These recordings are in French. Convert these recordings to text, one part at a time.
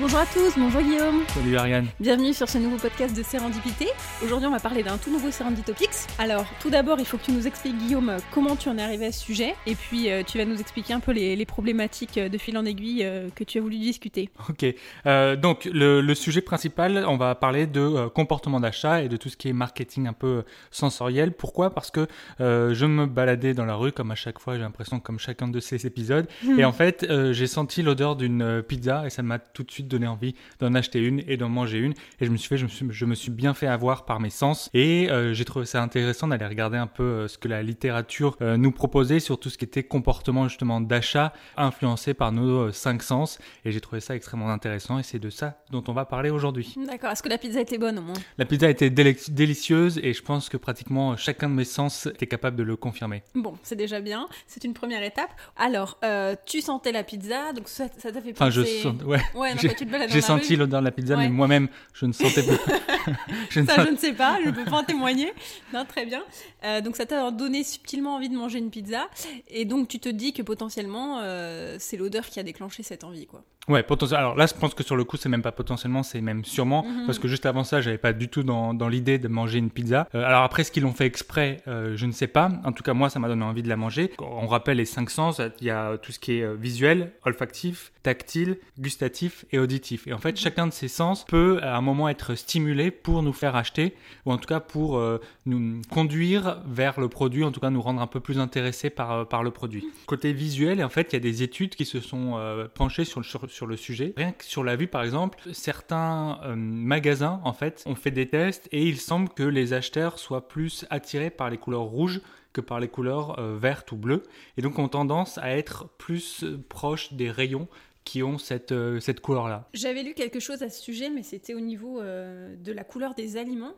Bonjour à tous, bonjour Guillaume. Salut Ariane. Bienvenue sur ce nouveau podcast de Sérendipité. Aujourd'hui, on va parler d'un tout nouveau Serenditopics. Alors, tout d'abord, il faut que tu nous expliques, Guillaume, comment tu en es arrivé à ce sujet. Et puis, euh, tu vas nous expliquer un peu les, problématiques de fil en aiguille euh, que tu as voulu discuter. Ok. Euh, donc, le, sujet principal, on va parler de comportement d'achat et de tout ce qui est marketing un peu sensoriel. Pourquoi? Parce que je me baladais dans la rue, comme à chaque fois, j'ai l'impression, comme chacun de ces épisodes. Hmm. Et en fait, j'ai senti l'odeur d'une pizza et ça m'a tout de suite donné envie d'en acheter une et d'en manger une. Et je me suis fait, je me suis, je me suis bien fait avoir par mes sens. Et euh, j'ai trouvé ça intéressant d'aller regarder un peu euh, ce que la littérature euh, nous proposait sur tout ce qui était comportement justement d'achat influencé par nos cinq sens. Et j'ai trouvé ça extrêmement intéressant et c'est de ça dont on va parler aujourd'hui. D'accord. Est-ce que la pizza était bonne au moins? La pizza était délicieuse et je pense que pratiquement chacun de mes sens était capable de le confirmer. Bon, c'est déjà bien. C'est une première étape. Alors, tu sentais la pizza, donc ça t'a fait penser... Enfin, je sens... Ouais. ouais j'ai senti l'odeur de la pizza, mais moi-même, je ne sentais pas. je ça, je ne sais pas, je ne peux pas en témoigner. Non, très bien. Euh, donc, ça t'a donné subtilement envie de manger une pizza. Et donc, tu te dis que potentiellement, euh, c'est l'odeur qui a déclenché cette envie, quoi. Ouais, potentiellement. Alors là, je pense que sur le coup, c'est même pas potentiellement, c'est même sûrement, mhm. parce que juste avant ça, j'avais pas du tout dans, dans l'idée de manger une pizza. Euh, alors après, ce qu'ils l'ont fait exprès, je ne sais pas. En tout cas, moi, ça m'a donné envie de la manger. On rappelle les cinq sens. Il y a tout ce qui est visuel, olfactif, tactile, gustatif et auditif. Et en fait, mhm. chacun de ces sens peut à un moment être stimulé pour nous faire acheter, ou en tout cas pour euh, nous conduire vers le produit, en tout cas nous rendre un peu plus intéressés par, euh, par le produit. Côté visuel, en fait, il y a des études qui se sont euh, penchées sur le, sur, le sujet. Rien que sur la vue, par exemple, certains magasins, en fait, ont fait des tests et il semble que les acheteurs soient plus attirés par les couleurs rouges que par les couleurs vertes ou bleues, et donc ont tendance à être plus proches des rayons qui ont cette, euh, cette couleur-là. J'avais lu quelque chose à ce sujet, mais c'était au niveau euh, de la couleur des aliments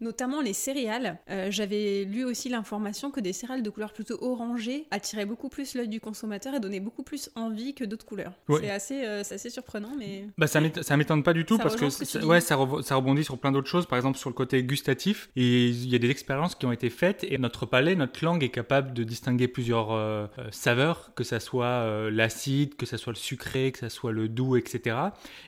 notamment les céréales. Euh, j'avais lu aussi l'information que des céréales de couleur plutôt orangée attiraient beaucoup plus l'œil du consommateur et donnaient beaucoup plus envie que d'autres couleurs. C'est assez, euh, assez, surprenant, mais... Bah, ça m'étonne pas du tout parce que, ouais, ça, ça, rebondit sur plein d'autres choses, par exemple sur le côté gustatif. Et il y a des expériences qui ont été faites et notre palais, notre langue est capable de distinguer plusieurs euh, saveurs, que ça soit l'acide, que ça soit le sucré, que ça soit le doux, etc.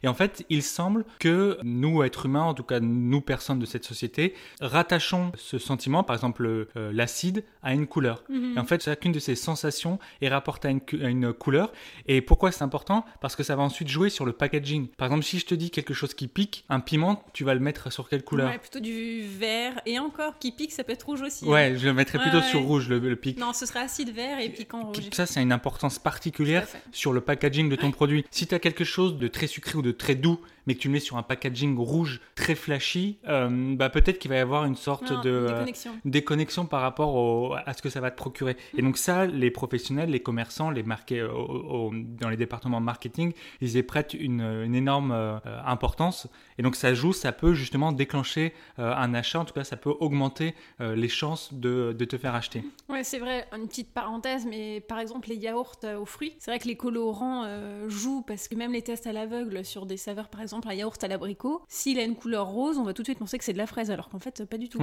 Et en fait, il semble que nous, êtres humains, en tout cas nous, personnes de cette société, rattachons ce sentiment, par exemple euh, l'acide, à une couleur. Mhm. Et en fait, chacune de ces sensations est rapportée à une, couleur. Et pourquoi c'est important? Parce que ça va ensuite jouer sur le packaging. Par exemple, si je te dis quelque chose qui pique, un piment, tu vas le mettre sur quelle couleur? Plutôt du vert. Et encore, qui pique, ça peut être rouge aussi. Ouais, je le mettrais plutôt sur rouge, le, pique. Non, ce serait acide vert et piquant rouge. Ça, c'est une importance particulière sur le packaging de ton produit. Si tu as quelque chose de très sucré ou de très doux, mais que tu le mets sur un packaging rouge très flashy, euh, bah peut-être qu'il va y avoir une sorte de euh, déconnexion. par rapport à ce que ça va te procurer. Et donc ça, les professionnels, les commerçants, les marqués euh, dans les départements marketing, ils y prêtent une, énorme importance. Et donc ça joue, ça peut justement déclencher un achat, en tout cas ça peut augmenter les chances de, de, te faire acheter. Ouais, c'est vrai, une petite parenthèse, mais par exemple les yaourts aux fruits, c'est vrai que les colorants jouent parce que même les tests à l'aveugle sur des saveurs par exemple exemple un yaourt à l'abricot, s'il a une couleur rose, on va tout de suite penser que c'est de la fraise, alors qu'en fait, pas du tout.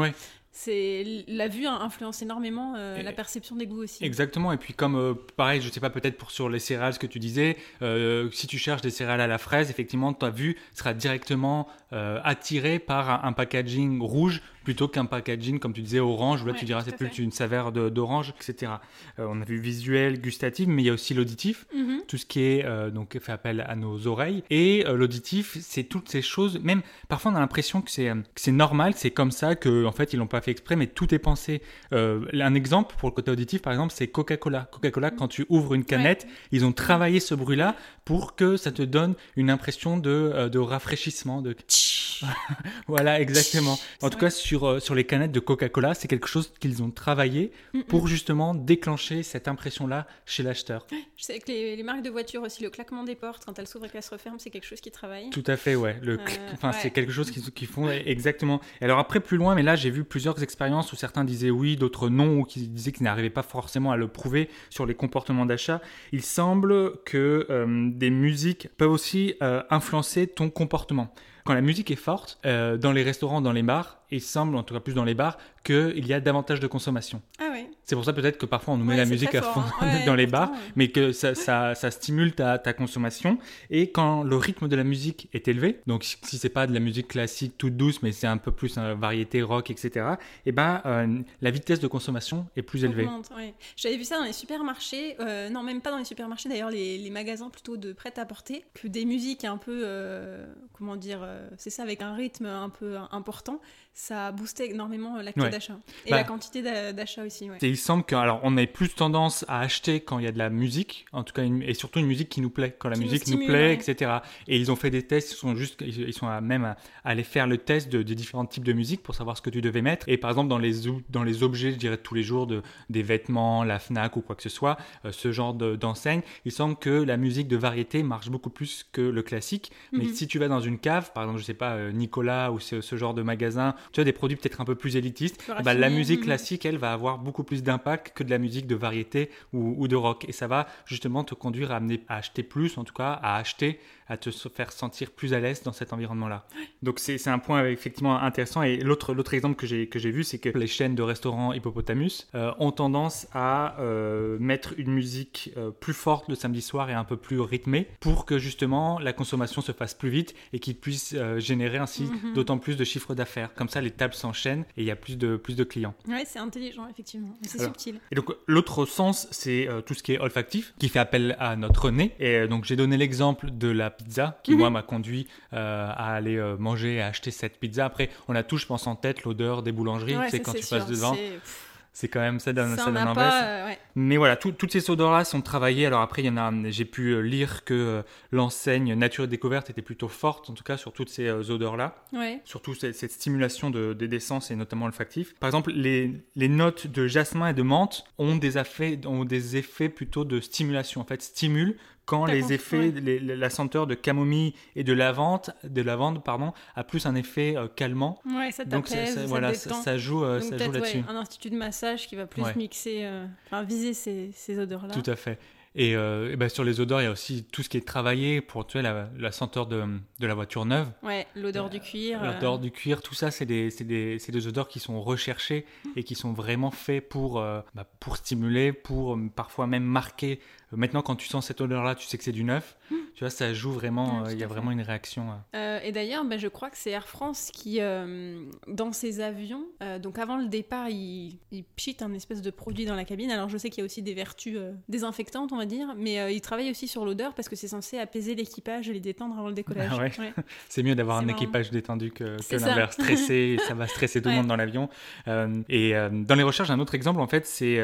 C'est la vue influence énormément euh, la perception des goûts aussi. Exactement. Et puis comme euh, pareil, je sais pas peut-être pour sur les céréales ce que tu disais, euh, si tu cherches des céréales à la fraise, effectivement ta vue sera directement attirée par un, packaging rouge plutôt qu'un packaging comme tu disais orange où là tu diras c'est plus une saveur d'orange, etc. on a vu visuel, gustatif, mais il y a aussi l'auditif, mm-hmm. tout ce qui est donc fait appel à nos oreilles et l'auditif, c'est toutes ces choses. Même parfois on a l'impression que c'est normal, c'est comme ça que en fait ils l'ont pas fait exprès, mais tout est pensé. Euh, un exemple pour le côté auditif, par exemple, c'est Coca-Cola. Coca-Cola, quand tu ouvres une canette, ils ont travaillé ce bruit-là pour que ça te donne une impression de, euh, de rafraîchissement, de voilà, exactement. En tout cas, sur, euh, sur les canettes de Coca-Cola, c'est quelque chose qu'ils ont travaillé pour justement déclencher cette impression-là chez l'acheteur. Je sais que les, marques de voitures aussi, le claquement des portes quand elles s'ouvrent et qu'elles se referment, c'est quelque chose qui travaille. Tout à fait, ouais. Le euh, enfin, c'est quelque chose qu'ils font exactement. Et alors après, plus loin, mais là, j'ai vu plusieurs expériences où certains disaient oui, d'autres non, ou qui disaient qu'ils n'arrivaient pas forcément à le prouver sur les comportements d'achat. Il semble que euh, des musiques peuvent aussi influencer ton comportement quand la musique est forte, dans les restaurants, dans les bars, il semble, en tout cas plus dans les bars, qu'il y a davantage de consommation. Ah oui C'est pour ça peut-être que parfois on nous met Ouais, la musique à fond hein. Ouais, dans les bars, ouais. mais que ça, ça, ça stimule ta, ta consommation. Et quand le rythme de la musique est élevé, donc si c'est pas de la musique classique toute douce, mais c'est un peu plus euh, variété rock, etc., et ben euh, la vitesse de consommation est plus élevée. J'avais vu ça dans les supermarchés, euh, non même pas dans les supermarchés d'ailleurs, les, les magasins plutôt de prêt-à-porter, que des musiques un peu, euh, comment dire, c'est ça avec un rythme un peu important, ça boostait énormément la clé Ouais. d'achat. Et Bah. la quantité d'a- d'achat aussi, ouais. Et il semble que, alors, on ait plus tendance à acheter quand il y a de la musique, en tout cas, une- et surtout une musique qui nous plaît, quand la Qui musique nous, stimule, plaît, ouais. etc. Et ils ont fait des tests, ils sont juste, ils sont à même à, à aller faire le test de, des différents types de musique pour savoir ce que tu devais mettre. Et par exemple, dans les, dans les objets, je dirais de tous les jours, de, des vêtements, la Fnac ou quoi que ce soit, euh, ce genre de- d'enseigne, il semble que la musique de variété marche beaucoup plus que le classique. Mais Mhm. si tu vas dans une cave, par exemple, je sais pas, euh, Nicolas ou ce, ce genre de magasin, tu as des produits peut-être un peu plus élitistes, ben, la musique mhm. classique, elle, va avoir beaucoup plus d'impact que de la musique de variété ou, ou de rock. Et ça va justement te conduire à, amener, à acheter plus, en tout cas, à acheter, à te faire sentir plus à l'aise dans cet environnement-là. Donc c'est c'est un point effectivement intéressant. Et l'autre exemple que j'ai que j'ai vu, c'est que les chaînes de restaurants Hippopotamus euh, ont tendance à euh, mettre une musique euh, plus forte le samedi soir et un peu plus rythmée pour que justement la consommation se fasse plus vite et qu'ils puissent générer ainsi Mhm. d'autant plus de chiffre d'affaires. Comme ça, les tables s'enchaînent et il y a plus de, plus de clients. Ouais, c'est intelligent, effectivement. C'est subtil. Et donc l'autre sens, c'est tout ce qui est olfactif, qui fait appel à notre nez. Et donc j'ai donné l'exemple de la pizza, qui Mhm. moi m'a conduit euh, à aller euh, manger et à acheter cette pizza. Après, on a tous, je pense, en tête l'odeur des boulangeries. Ouais, tu sais, quand tu passes devant, c'est- quand même ça donne, Ça, ça donne pas. euh, ouais. Mais voilà, tout- toutes ces odeurs-là sont travaillées. Alors après, il y en a, j'ai pu lire que l'enseigne Nature et Découverte était plutôt forte, en tout cas sur toutes ces odeurs-là Ouais. surtout cette, cette stimulation de, des d'essence et notamment olfactif. Par exemple, les, les notes de jasmin et de menthe ont des, effets, ont des effets plutôt de stimulation, en fait, stimulent quand les effets, les- la senteur de camomille et de lavande, de lavande pardon, a plus un effet euh, calmant. Ouais, ça Donc ça, ça- voilà, ça, joue, euh, Donc ça joue là-dessus. ouais, un institut de massage qui va plus Ouais. mixer, euh, enfin viser ces, ces odeurs-là. Tout à fait. Et, euh, et ben, sur les odeurs, il y a aussi tout ce qui est travaillé pour tu sais, la, la senteur de, de la voiture neuve. Ouais, l'odeur du cuir. euh, L'odeur du cuir, tout ça, c'est des, des, des odeurs qui sont recherchées et qui sont vraiment faits pour, bah, pour stimuler, pour parfois même marquer. Maintenant, quand tu sens cette odeur-là, tu sais que c'est du neuf. Tu vois, ça joue vraiment, Ouais, euh, il y a vraiment une réaction. euh. Euh, et d'ailleurs, bah, je crois que c'est Air France qui, dans ses avions, donc avant le départ, il, il pchite un espèce de produit dans la cabine. Alors je sais qu'il y a aussi des vertus désinfectantes, on va dire, mais euh, il travaille aussi sur l'odeur parce que c'est censé apaiser l'équipage et les détendre avant le décollage. Ah ouais. C'est mieux d'avoir un marrant. équipage détendu que, que l'inverse. Stressé, ça va stresser tout le monde dans l'avion. Et dans les recherches, un autre exemple, en fait, c'est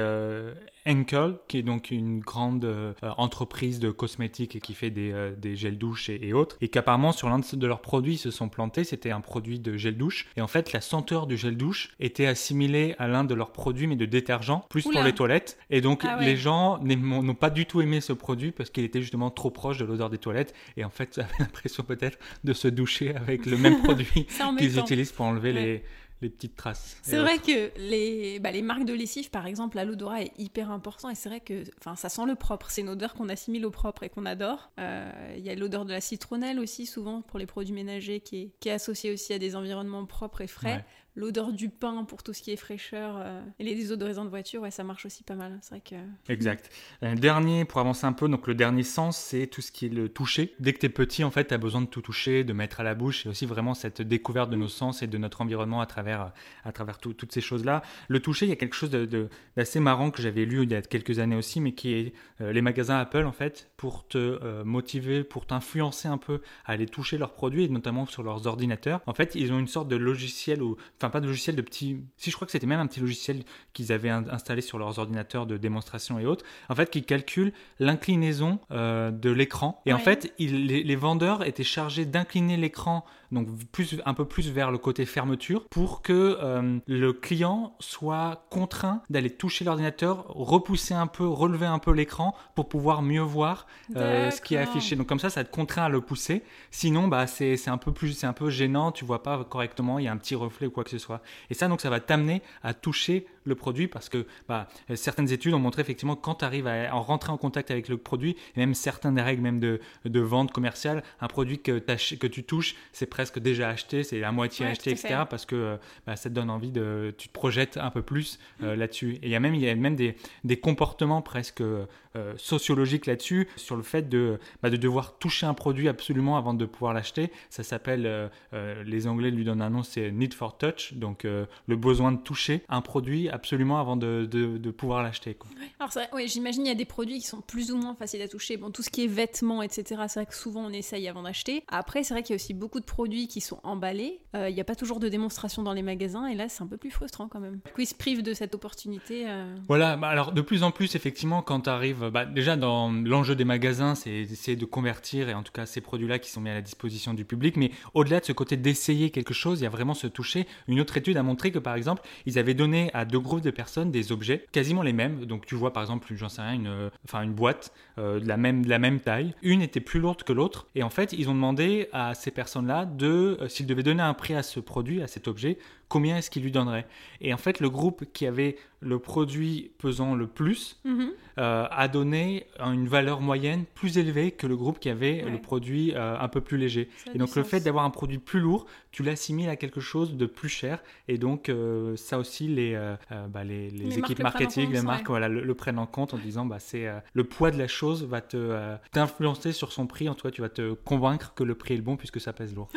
Henkel, qui est donc une grande euh, entreprise de cosmétiques et qui fait des, euh, des gels douche et, et autres. Et qu'apparemment, sur l'un de leurs produits, ils se sont plantés. C'était un produit de gel douche. Et en fait, la senteur du gel douche était assimilée à l'un de leurs produits, mais de détergent, plus pour les toilettes. Et donc, Ah ouais. les gens n'ont pas du tout aimé ce produit parce qu'il était justement trop proche de l'odeur des toilettes. Et en fait, j'avais l'impression peut-être de se doucher avec le même produit qu'ils utilisent pour enlever Ouais. les, les petites traces. C'est vrai autres. que les, bah, les marques de lessive, par exemple, à l'odorat est hyper important et c'est vrai que ça sent le propre. C'est une odeur qu'on assimile au propre et qu'on adore. Euh, Il y a l'odeur de la citronnelle aussi, souvent pour les produits ménagers, qui est, qui est associée aussi à des environnements propres et frais. Ouais. L'odeur du pain pour tout ce qui est fraîcheur. euh, et les désodorisants de voiture, ouais, ça marche aussi pas mal. C'est vrai que. Exact. Un dernier, pour avancer un peu, donc le dernier sens, c'est tout ce qui est le toucher. Dès que tu es petit, en fait, tu as besoin de tout toucher, de mettre à la bouche, et aussi vraiment cette découverte de nos sens et de notre environnement à travers, à travers tout- toutes ces choses-là. Le toucher, il y a quelque chose de- de- d'assez marrant que j'avais lu il y a quelques années aussi, mais qui est euh, les magasins Apple, en fait, pour te euh, motiver, pour t'influencer un peu à aller toucher leurs produits, et notamment sur leurs ordinateurs. En fait, ils ont une sorte de logiciel, enfin pas de logiciel, de petit... Si je crois que c'était même un petit logiciel qu'ils avaient in- installé sur leurs ordinateurs de démonstration et autres, en fait, qui calcule l'inclinaison euh, de l'écran. Et en fait, il- les, les vendeurs étaient chargés d'incliner l'écran, donc plus, un peu plus vers le côté fermeture, pour que euh, le client soit contraint d'aller toucher l'ordinateur, repousser un peu, relever un peu l'écran pour pouvoir mieux voir euh, ce qui est affiché. Donc comme ça, ça te contraint à le pousser. Sinon, bah, c'est c'est un peu plus, c'est un peu gênant. Tu vois pas correctement. Il y a un petit reflet ou quoi que ce soit. Et ça, donc, ça va t'amener à toucher le produit parce que bah, certaines études ont montré effectivement quand tu arrives à, rentrer en contact avec le produit, et même certaines règles même de, de vente commerciale, un produit que, que tu touches, c'est presque déjà acheté, c'est la moitié acheté, etc. Parce que bah, ça te donne envie de, tu te projettes un peu plus mm. là-dessus. Et il y a même, il y a même des, des comportements presque euh, sociologique là-dessus, sur le fait de, bah, de devoir toucher un produit absolument avant de pouvoir l'acheter. Ça s'appelle, euh, euh, les Anglais lui donnent un nom, c'est Need for Touch, donc le besoin de toucher un produit absolument avant de, de, pouvoir l'acheter. Alors ouais, j'imagine il y a des produits qui sont plus ou moins faciles à toucher. Bon, tout ce qui est vêtements, etc., c'est vrai que souvent on essaye avant d'acheter. Après, c'est vrai qu'il y a aussi beaucoup de produits qui sont emballés. Il n'y a pas toujours de démonstration dans les magasins, et là c'est un peu plus frustrant quand même. Du coup, ils se privent de cette opportunité. Voilà, bah, alors de plus en plus, effectivement, quand tu arrives bah, déjà dans l'enjeu des magasins, c'est d'essayer de convertir et en tout cas ces produits-là qui sont mis à la disposition du public. Mais au-delà de ce côté d'essayer quelque chose, il y a vraiment ce toucher. Une autre étude a montré que par exemple, ils avaient donné à deux groupes de personnes des objets quasiment les mêmes. Donc tu vois par exemple, j'en sais rien, une, enfin une boîte euh, de, la même, la même taille. Une était plus lourde que l'autre. Et en fait, ils ont demandé à ces personnes-là de, euh, s'ils devaient donner un prix à ce produit, à cet objet, combien est-ce qu'ils lui donneraient. Et en fait, le groupe qui avait le produit pesant le plus mhm. euh, a donné une valeur moyenne plus élevée que le groupe qui avait le produit euh, un peu plus léger. et donc le fait d'avoir un produit plus lourd, tu l'assimiles à quelque chose de plus cher. Et donc euh, ça aussi, les, bah, les, les, équipes marketing, les marques voilà, le, prennent en compte en disant bah, c'est le poids de la chose va te t'influencer sur son prix. En toi, tu vas te convaincre que le prix est le bon puisque ça pèse lourd.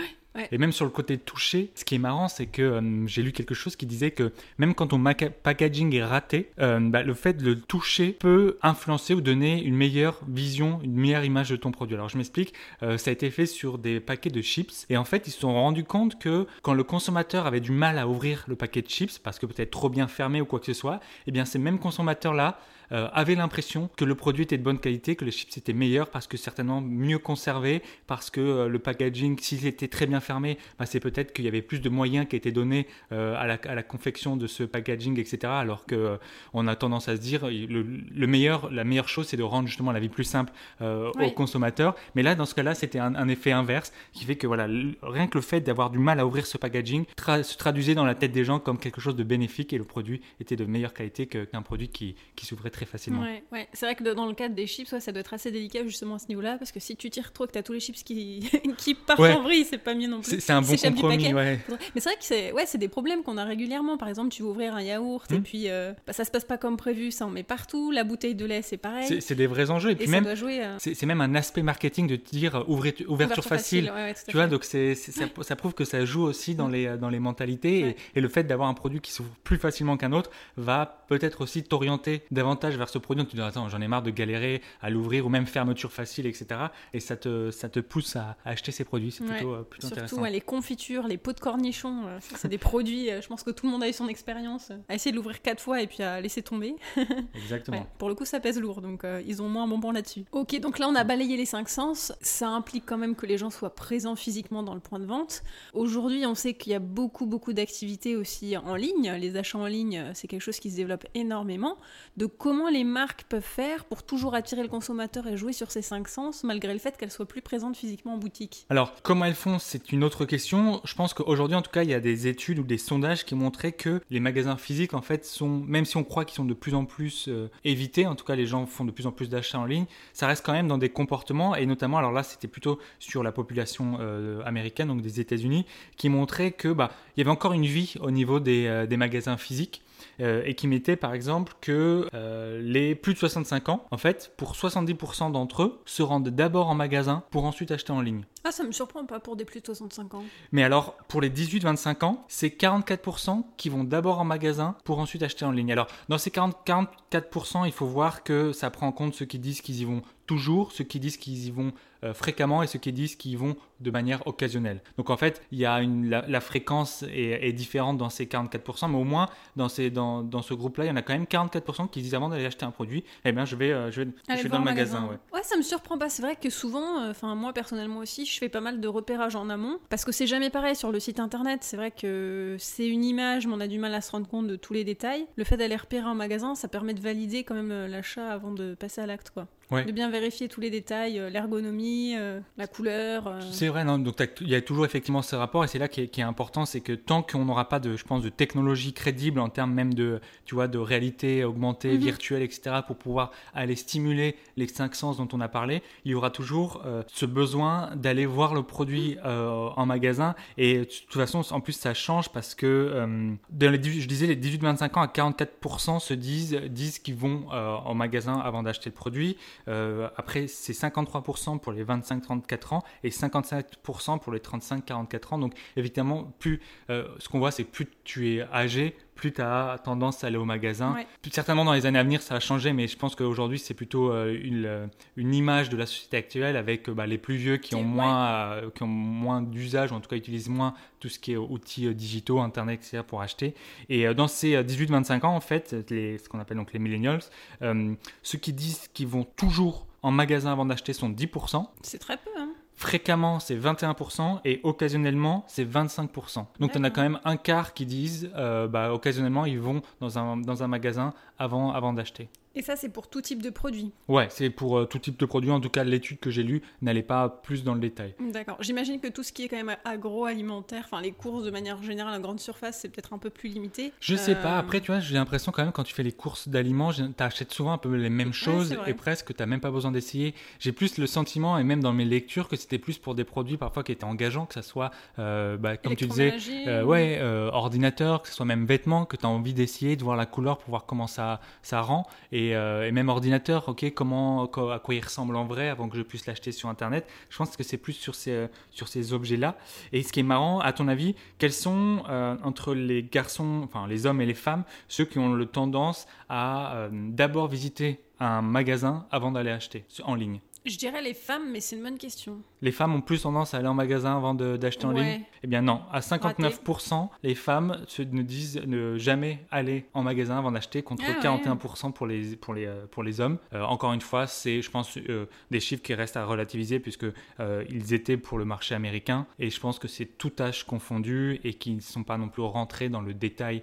Et même sur le côté touché, ce qui est marrant, c'est que euh, j'ai lu quelque chose qui disait que même quand ton packaging est raté, euh, bah, le fait de le toucher peut influencer ou donner une meilleure vision, une meilleure image de ton produit. Alors je m'explique, euh, ça a été fait sur des paquets de chips et en fait ils se sont rendus compte que quand le consommateur avait du mal à ouvrir le paquet de chips parce que peut-être trop bien fermé ou quoi que ce soit, eh bien ces mêmes consommateurs là euh, avait l'impression que le produit était de bonne qualité, que les chips étaient meilleurs parce que certainement mieux conservés, parce que euh, le packaging, s'il était très bien fermé, bah, c'est peut-être qu'il y avait plus de moyens qui étaient donnés euh, à, la, confection de ce packaging, etc. Alors que on a tendance à se dire le, meilleur, la meilleure chose, c'est de rendre justement la vie plus simple aux consommateurs. Mais là, dans ce cas-là, c'était un, effet inverse qui fait que voilà, rien que le fait d'avoir du mal à ouvrir ce packaging se traduisait dans la tête des gens comme quelque chose de bénéfique et le produit était de meilleure qualité qu'un produit qui, qui s'ouvrait très facilement. Ouais, ouais. C'est vrai que dans le cadre des chips, ça doit être assez délicat justement à ce niveau-là, parce que si tu tires trop que tu as tous les chips qui, qui partent en vrille, c'est pas mieux non plus. C'est un bon compromis, ouais. Mais c'est vrai que c'est ouais, des problèmes qu'on a régulièrement. Par exemple, tu veux ouvrir un yaourt et hmm. puis euh, bah, ça se passe pas comme prévu, ça en met partout. La bouteille de lait, c'est pareil. C'est des vrais enjeux. Et puis même, euh, c'est même un aspect marketing de dire ouverture, ouverture facile. tu vois, donc c'est ça, ça, prouve que ça joue aussi dans, hmm. les, dans les mentalités. Et, et le fait d'avoir un produit qui s'ouvre plus facilement qu'un autre va peut-être aussi t'orienter davantage vers ce produit. Tu te dis, attends, j'en ai marre de galérer à l'ouvrir ou même fermeture facile, etc. Et ça te, ça te pousse à, acheter ces produits. C'est plutôt, euh, plutôt Surtout, intéressant. les confitures, les pots de cornichons, euh, c'est des produits, euh, je pense que tout le monde a eu son expérience, à essayer de l'ouvrir quatre fois et puis à laisser tomber. Exactement. pour le coup, ça pèse lourd, donc ils ont moins un bon point là-dessus. Ok, donc là, on a balayé les cinq sens. Ça implique quand même que les gens soient présents physiquement dans le point de vente. Aujourd'hui, on sait qu'il y a beaucoup, beaucoup d'activités aussi en ligne. Les achats en ligne, c'est quelque chose qui se développe énormément. De comment les marques peuvent faire pour toujours attirer le consommateur et jouer sur ses cinq sens malgré le fait qu'elles soient plus présentes physiquement en boutique Alors, comment elles font, c'est une autre question. Je pense qu'aujourd'hui, en tout cas, il y a des études ou des sondages qui montraient que les magasins physiques, en fait, sont, même si on croit qu'ils sont de plus en plus euh, évités, en tout cas, les gens font de plus en plus d'achats en ligne, ça reste quand même dans des comportements, et notamment, alors là, c'était plutôt sur la population euh, américaine, donc des États-Unis, qui montraient que bah, il y avait encore une vie au niveau des, euh, des magasins physiques. Euh, et qui mettait par exemple que euh, les plus de 65 ans, en fait, pour 70% d'entre eux, se rendent d'abord en magasin pour ensuite acheter en ligne. Ah, ça me surprend pas pour des plus de 65 ans. Mais alors, pour les 18-25 ans, c'est 44% qui vont d'abord en magasin pour ensuite acheter en ligne. Alors, dans ces 40, 44%, il faut voir que ça prend en compte ceux qui disent qu'ils y vont toujours, ceux qui disent qu'ils y vont euh, fréquemment et ceux qui disent qu'ils vont de manière occasionnelle. Donc en fait, il y a une, la, fréquence est, différente dans ces 44%, mais au moins dans, ces, dans, dans ce groupe-là, il y en a quand même 44% qui disent avant d'aller acheter un produit, eh bien je vais, euh, je vais, je vais dans le magasin. ouais. ouais. ça me surprend pas. C'est vrai que souvent, euh, enfin moi personnellement aussi, je fais pas mal de repérage en amont parce que c'est jamais pareil sur le site internet. C'est vrai que c'est une image, mais on a du mal à se rendre compte de tous les détails. Le fait d'aller repérer en magasin, ça permet de valider quand même l'achat avant de passer à l'acte, quoi. Ouais. De bien vérifier tous les détails, euh, l'ergonomie, euh, la couleur. euh. C'est vrai, non, donc il y a toujours effectivement ce rapport et c'est là qui est, important, c'est que tant qu'on n'aura pas de, je pense, de technologie crédible en termes même de, tu vois, de réalité augmentée, Mhm. virtuelle, etc., pour pouvoir aller stimuler les cinq sens dont on a parlé, il y aura toujours ce besoin d'aller voir le produit euh, en magasin et de toute façon, en plus, ça change parce que dans les, 18 je disais, les 18-25 ans à 44% se disent, disent qu'ils vont en magasin avant d'acheter le produit. Euh, après, c'est 53% pour les 25-34 ans et 57% pour les 35-44 ans. Donc, évidemment, plus euh, ce qu'on voit, c'est plus tu es âgé, plus tu as tendance à aller au magasin. Ouais. Plus- Certainement, dans les années à venir, ça va changer, mais je pense qu'aujourd'hui, c'est plutôt euh, une, euh, une image de la société actuelle avec euh, bah, les plus vieux qui ont moins, qui ont moins d'usage, ou en tout cas utilisent moins tout ce qui est outils digitaux, Internet, etc. pour acheter. Et dans ces euh, 18-25 ans, en fait, les, ce qu'on appelle donc les millennials, euh, ceux qui disent qu'ils vont toujours en magasin avant d'acheter sont 10%. C'est très peu. Fréquemment, c'est 21% et occasionnellement, c'est 25%. Donc, on a D'accord. quand même un quart qui disent, euh, bah, occasionnellement, ils vont dans un, dans un magasin avant, avant d'acheter. Et ça, c'est pour tout type de produit. Ouais, c'est pour euh, tout type de produit. En tout cas, l'étude que j'ai lue n'allait pas plus dans le détail. D'accord. J'imagine que tout ce qui est quand même agroalimentaire, enfin les courses de manière générale en grande surface, c'est peut-être un peu plus limité. Je sais Euh, pas. Après, tu vois, j'ai l'impression quand même quand tu fais les courses d'aliments, tu achètes souvent un peu les mêmes choses et presque tu même pas besoin d'essayer. J'ai plus le sentiment et même dans mes lectures que c'était plus pour des produits parfois qui étaient engageants, que ça soit, euh, bah, comme tu disais, Euh, ouais, euh, ordinateur, que ce soit même vêtements, que tu as envie d'essayer, de voir la couleur pour voir comment ça, ça rend. Et, euh, et même ordinateur, ok, comment, co- à quoi il ressemble en vrai avant que je puisse l'acheter sur Internet. Je pense que c'est plus sur ces, sur ces objets-là. Et ce qui est marrant, à ton avis, quels sont euh, entre les garçons, enfin les hommes et les femmes, ceux qui ont le tendance à euh, d'abord visiter un magasin avant d'aller acheter en ligne? Je dirais les femmes, mais c'est une bonne question. Les femmes ont plus tendance à aller en magasin avant d'acheter en Ouais. ligne? Eh bien non, à 59%, les femmes se, ne disent ne jamais aller en magasin avant d'acheter contre Ah ouais. 41% pour les, pour, les, euh, pour les hommes. Euh, encore une fois, c'est, je pense, euh, des chiffres qui restent à relativiser puisque euh, ils étaient pour le marché américain et je pense que c'est tout âge confondu et qui ne sont pas non plus rentrés dans le détail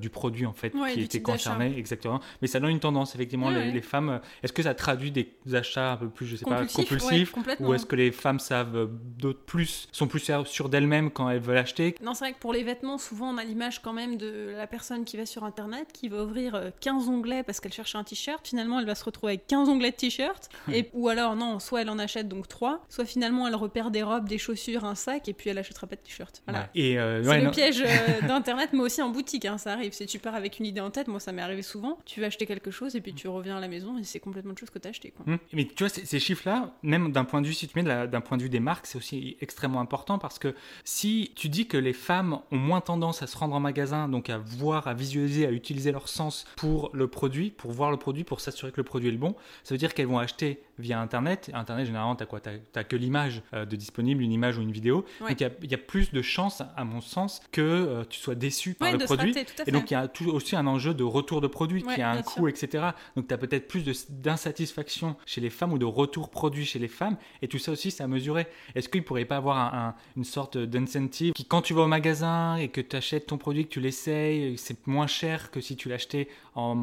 du produit en fait Ouais, qui était concerné. Exactement. Mais ça donne une tendance, effectivement, les, femmes. Est-ce que ça traduit des achats un peu plus, je sais Compulsif, pas, compulsifs ou est-ce que les femmes savent euh, d'autres plus, sont plus sûres d'elles-mêmes quand elles veulent acheter Non, c'est vrai que pour les vêtements, souvent on a l'image quand même de la personne qui va sur internet, qui va ouvrir euh, 15 onglets parce qu'elle cherche un t-shirt. Finalement, elle va se retrouver avec 15 onglets de t-shirt. et Ou alors, non, soit elle en achète donc 3, soit finalement elle repère des robes, des chaussures, un sac, et puis elle achètera pas de t-shirt. Voilà. Ouais. Et euh, C'est ouais, le non. piège euh, d'internet, mais aussi en boutique, hein, ça arrive. Si tu pars avec une idée en tête, moi ça m'est arrivé souvent, tu vas acheter quelque chose et puis tu reviens à la maison et c'est complètement autre chose que t'as acheté. Quoi. Hum. Mais tu vois, ces, ces chiffres-là, même d'un point de vue, si tu mets la- d'un point de vue des marques, c'est aussi extrêmement important parce que si tu dis que les femmes ont moins tendance à se rendre en magasin, donc à voir, à visualiser, à utiliser leur sens pour le produit, pour voir le produit, pour s'assurer que le produit est le bon, ça veut dire qu'elles vont acheter via Internet. Internet, généralement, tu quoi? Tu as, que l'image euh, de disponible, une image ou une vidéo. Ouais. Donc il y a- il y, a plus de chances, à mon sens, que euh, tu sois déçu par Ouais, le produit. rater, Et donc il y a tout- aussi un enjeu de retour de produit Ouais, qui a un coût, sûr. etc. Donc tu as peut-être plus d'insatisfaction chez les femmes ou de retour produit chez les femmes. Et tout ça aussi, à mesurer. Est-ce qu'il ne pourrait pas avoir un- un- une sorte d'incentive qui, quand tu vas au magasin et que tu achètes ton produit, que tu l'essayes, c'est moins cher que si tu l'achetais en,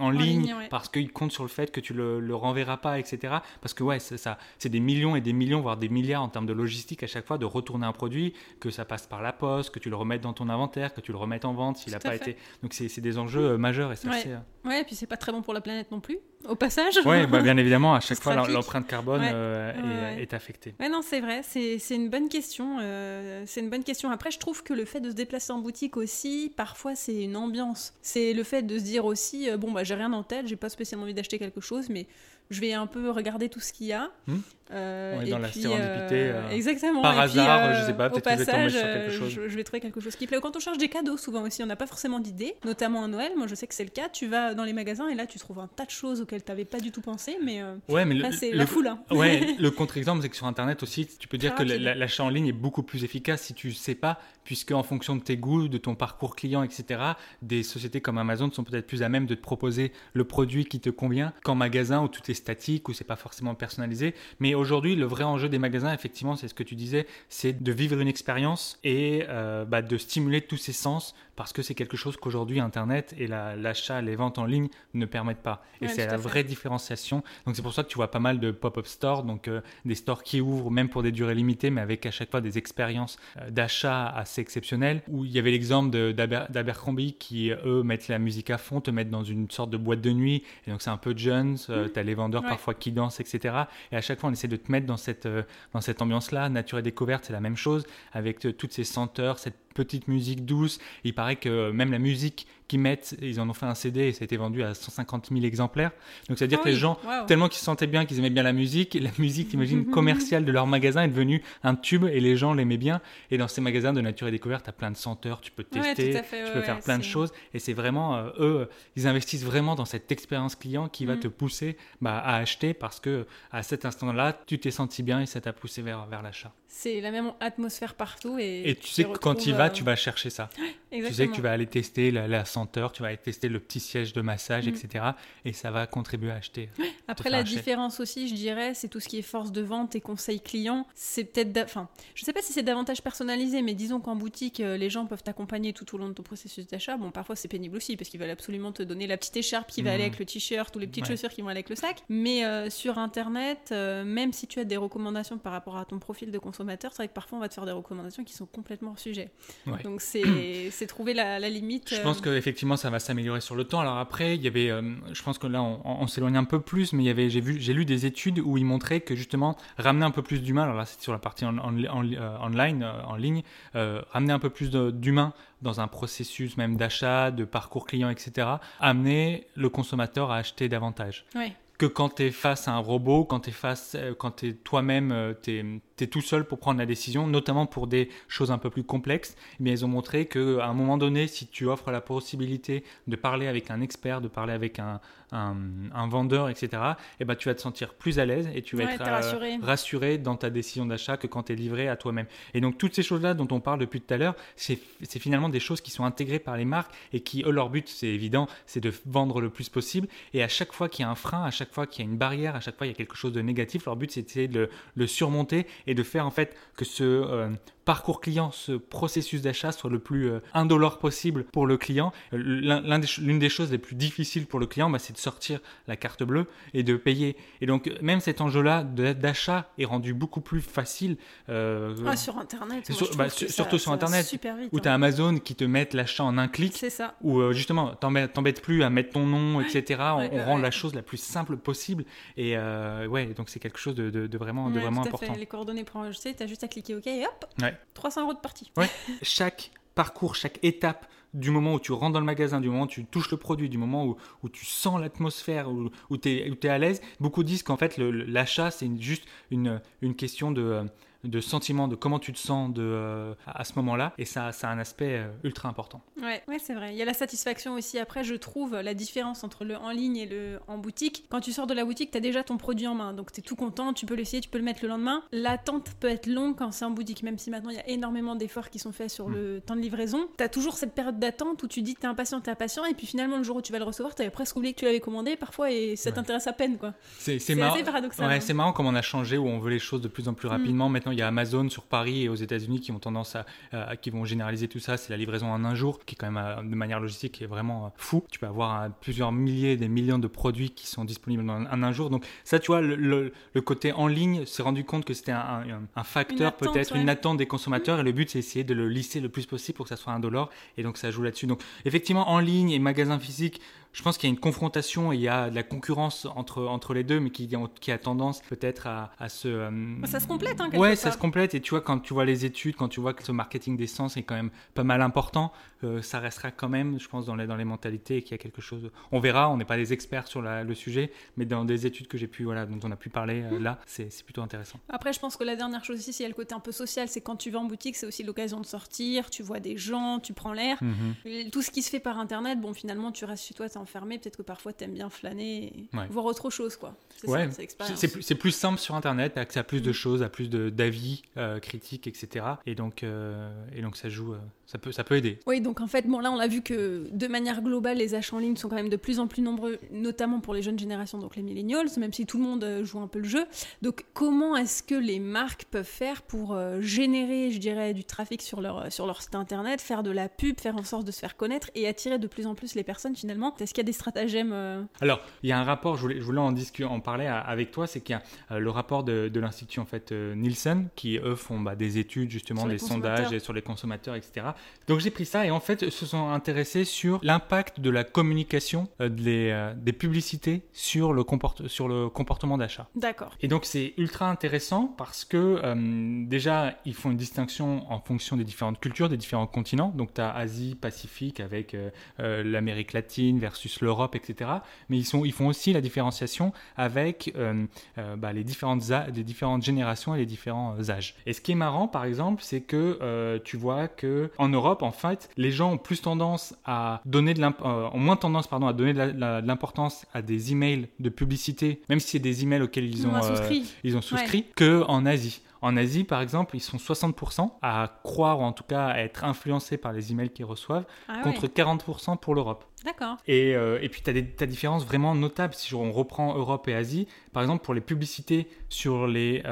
en, ligne, ligne, ouais. parce qu'il compte sur le fait que tu le, le renverras pas, etc. Parce que ouais, c'est ça, c'est des millions et des millions, voire des milliards en termes de logistique à chaque fois de retourner un produit, que ça passe par la poste, que tu le remettes dans ton inventaire, que tu le remettes en vente s'il n'a pas fait. été. Donc c'est c'est des enjeux euh, majeurs et ça Ouais. c'est. euh, Ouais, et puis c'est pas très bon pour la planète non plus, au passage. Ouais, bah, bien évidemment, à chaque fois l'empreinte carbone Ouais. euh, est, affectée. Ouais, non, c'est vrai, c'est c'est une bonne question. euh, c'est une bonne question. Après, je trouve que le fait de se déplacer en boutique aussi, parfois, c'est une ambiance. C'est le fait de se dire aussi, euh, bon, bah, j'ai rien en tête, j'ai pas spécialement envie d'acheter quelque chose, mais je vais un peu regarder tout ce qu'il y a. Hmm. Euh, On est dans la puis, sérendipité, euh, exactement. par Et puis, hasard, euh, je sais pas, peut-être que je vais tomber sur quelque euh, chose. Je, je vais trouver quelque chose qui plaît. Quand on cherche des cadeaux, souvent aussi, on n'a pas forcément d'idées, notamment à Noël. Moi, je sais que c'est le cas. Tu vas dans les magasins et là, tu trouves un tas de choses auxquelles tu n'avais pas du tout pensé, mais euh, Ouais, mais là, c'est la foule. hein. Ouais, le contre-exemple, c'est que sur Internet aussi, tu peux dire Très que l'achat en ligne est beaucoup plus efficace si tu sais pas, puisque en fonction de tes goûts, de ton parcours client, etc., des sociétés comme Amazon sont peut-être plus à même de te proposer le produit qui te convient qu'en magasin où tout est statique, où c'est pas forcément personnalisé. Mais aujourd'hui, le vrai enjeu des magasins, effectivement, c'est ce que tu disais, c'est de vivre une expérience et euh, bah, de stimuler tous ses sens parce que c'est quelque chose qu'aujourd'hui Internet et l'achat, les ventes en ligne ne permettent pas. Et c'est la vraie différenciation. Donc c'est pour ça que tu vois pas mal de pop-up stores, donc euh, des stores qui ouvrent même pour des durées limitées, mais avec à chaque fois des expériences euh, d'achat assez exceptionnelles. Où il y avait l'exemple d'Abercrombie qui, eux, mettent la musique à fond, te mettent dans une sorte de boîte de nuit. Et donc c'est un peu Jones, euh, mmh. tu as les vendeurs parfois qui dansent, etc. Et à chaque fois, on essaie de te mettre dans cette, dans cette ambiance-là. Nature et découverte, c'est la même chose, avec toutes ces senteurs, cette petite musique douce. Il paraît que même la musique qu'ils mettent, ils en ont fait un CD et ça a été vendu à 150 000 exemplaires. Donc c'est-à-dire ah que les gens, tellement qu'ils se sentaient bien, qu'ils aimaient bien la musique, la musique, imagine, commerciale de leur magasin est devenue un tube et les gens l'aimaient bien. Et dans ces magasins de nature et découverte, tu as plein de senteurs, tu peux tester, tu peux faire plein de choses. Et c'est vraiment, euh, eux, ils investissent vraiment dans cette expérience client qui va mm. te pousser bah, à acheter parce que à cet instant-là, tu t'es senti bien et ça t'a poussé vers, vers l'achat. C'est la même atmosphère partout. Et, et tu sais que quand tu y tu vas chercher ça. Tu sais que tu vas aller tester la, la, senteur, tu vas aller tester le petit siège de massage, mm. etc. Et ça va contribuer à acheter. Après, la différence aussi, je dirais, c'est tout ce qui est force de vente et conseil client. C'est peut-être. Enfin, je sais pas si c'est davantage personnalisé, mais disons qu'en boutique, euh, les gens peuvent t'accompagner tout au long de ton processus d'achat. Bon, parfois, c'est pénible aussi parce qu'ils veulent absolument te donner la petite écharpe qui va aller mm. avec le t-shirt ou les petites chaussures qui vont aller avec le sac. Mais euh, sur Internet, euh, même si tu as des recommandations par rapport à ton profil de consommateur, c'est vrai que parfois, on va te faire des recommandations qui sont complètement hors sujet. Donc, c'est trouver la, limite. Je pense qu'effectivement, ça va s'améliorer sur le temps. Alors après, il y avait, euh, je pense que là, on, s'éloigne un peu plus, mais il y avait, j'ai vu, j'ai lu des études où ils montraient que justement ramener un peu plus d'humain. Alors là, c'est sur la partie en, en, euh, online, euh, en ligne, ramener un peu plus d'humain dans un processus même d'achat, de parcours client, etc. Amener le consommateur à acheter davantage. Que quand tu es face à un robot, quand tu es face, quand tu toi-même, tu es, tout seul pour prendre la décision, notamment pour des choses un peu plus complexes. Mais ils ont montré qu'à un moment donné, si tu offres la possibilité de parler avec un expert, de parler avec un, un, vendeur, etc., et eh ben, tu vas te sentir plus à l'aise et tu vas être euh, rassuré. dans ta décision d'achat que quand tu es livré à toi-même. Et donc, toutes ces choses-là dont on parle depuis tout à l'heure, c'est finalement des choses qui sont intégrées par les marques et qui, eux, leur but, c'est évident, c'est de vendre le plus possible. Et à chaque fois qu'il y a un frein, à chaque fois qu'il y a une barrière, à chaque fois qu'il y a quelque chose de négatif, leur but, c'est de le, surmonter et de faire en fait que ce euh, parcours client, ce processus d'achat soit le plus euh, indolore possible pour le client. L'une des, choses les plus difficiles pour le client, bah, c'est de sortir la carte bleue et de payer. Et donc, même cet enjeu-là d'achat est rendu beaucoup plus facile. Euh, ah, sur Internet. Bah, surtout sur Internet. où tu as hein. Amazon qui te met l'achat en un clic. C'est ça. Où euh, justement, t'embêtes plus à mettre ton nom, etc. on, rend la chose la plus simple possible. Et ouais, donc c'est quelque chose de, vraiment, de vraiment important. Les coordonnées pour enregistrer, tu as juste à cliquer OK et hop. Ouais. 300 euros de partie. Ouais. chaque parcours, chaque étape du moment où tu rentres dans le magasin, du moment où tu touches le produit, du moment où, où tu sens l'atmosphère, où, où tu es, es, à l'aise, beaucoup disent qu'en fait l'achat c'est juste une, une question de de sentiment de comment tu te sens de, euh, à ce moment-là. Et ça, ça a un aspect euh, ultra important. Ouais, ouais c'est vrai. Il y a la satisfaction aussi. Après, je trouve la différence entre le en ligne et le en boutique. Quand tu sors de la boutique, tu as déjà ton produit en main. Donc tu es tout content, tu peux l'essayer, tu peux le mettre le lendemain. L'attente peut être longue quand c'est en boutique, même si maintenant il y a énormément d'efforts qui sont faits sur mm. le temps de livraison. Tu as toujours cette période d'attente où tu dis tu es impatient, tu es impatient. Et puis finalement, le jour où tu vas le recevoir, tu avais presque oublié que tu l'avais commandé parfois et ça t'intéresse à peine. quoi. C'est marrant. assez paradoxal. Ouais, c'est marrant comme on a changé, où on veut les choses de plus en plus mm. rapidement. Maintenant, il y a Amazon sur Paris et aux États-Unis qui ont tendance à, qui vont généraliser tout ça. C'est la livraison en un jour, qui est quand même euh, de manière logistique qui est vraiment euh, fou. Tu peux avoir euh, plusieurs milliers, des millions de produits qui sont disponibles en un, jour. Donc ça, tu vois, le, côté en ligne s'est rendu compte que c'était un, facteur, peut-être une attente des consommateurs. Et le but, c'est essayer de le lisser le plus possible pour que ça soit un dollar. Et donc ça joue là-dessus. Donc effectivement, en ligne et magasin physique, je pense qu'il y a une confrontation et il y a de la concurrence entre, entre les deux, mais qui, qui a tendance peut-être à, à, se. Euh, ça se complète, hein, Ouais, ça se complète. Et tu vois, quand tu vois les études, quand tu vois que ce marketing d'essence est quand même pas mal important, euh, ça restera quand même, je pense, dans les, dans les mentalités et qu'il y a quelque chose. On verra, on n'est pas des experts sur le sujet, mais dans des études que j'ai pu, voilà, dont on a pu parler euh, là, c'est plutôt intéressant. Après, je pense que la dernière chose aussi, c'est le côté un peu social, c'est quand tu vas en boutique, c'est aussi l'occasion de sortir, tu vois des gens, tu prends l'air. Mmh. Tout ce qui se fait par Internet, bon, finalement, tu restes chez toi, enfermé, peut-être que parfois fois, t'aimes bien flâner, voir autre chose, quoi. C'est plus, simple sur Internet, accès à plus de mm. choses, à plus d'avis, d'avis critiques, etc. Et donc, et donc ça joue, ça peut, ça peut aider. Oui, donc en fait, bon, là, on a vu que de manière globale, les achats en ligne sont quand même de plus en plus nombreux, notamment pour les jeunes générations, donc les millennials, même si tout le monde euh, joue un peu le jeu. Donc, comment est-ce que les marques peuvent faire pour euh, générer, je dirais, du trafic sur leur, euh, sur leur site internet, faire de la pub, faire en sorte de se faire connaître et attirer de plus en plus les personnes finalement? Est-ce qu'il y a des stratagèmes Alors, il y a un rapport, je voulais, je voulais en, discuter, en parler avec toi, c'est qu'il y a le rapport de, de l'Institut en fait, Nielsen, qui eux font bah, des études justement, des sondages sur les consommateurs, etc. Donc j'ai pris ça et en fait se sont intéressés sur l'impact de la communication euh, des, euh, des, publicités sur le, sur le comportement d'achat. D'accord. Et donc c'est ultra intéressant parce que euh, déjà ils font une distinction en fonction des différentes cultures, des différents continents. Donc tu as Asie, Pacifique avec l'Amérique latine versus l'Europe, etc. Mais ils, sont, ils font aussi la différenciation avec bah, les, différentes les différentes générations et les différents âges. Et ce qui est marrant par exemple, c'est que tu vois que en Europe, en fait, les gens ont plus tendance à donner de euh, ont moins tendance pardon à donner de l'importance à des emails de publicité, même si c'est des emails auxquels ils ont, souscrit, euh, ils ont souscrit, que en Asie. En Asie, par exemple, ils sont 60% à croire, ou en tout cas à être influencés par les emails qu'ils reçoivent, ah contre 40% pour l'Europe. D'accord. Et, euh, et, puis, tu as des différences vraiment notables si on reprend Europe et Asie. Par exemple, pour les publicités sur les,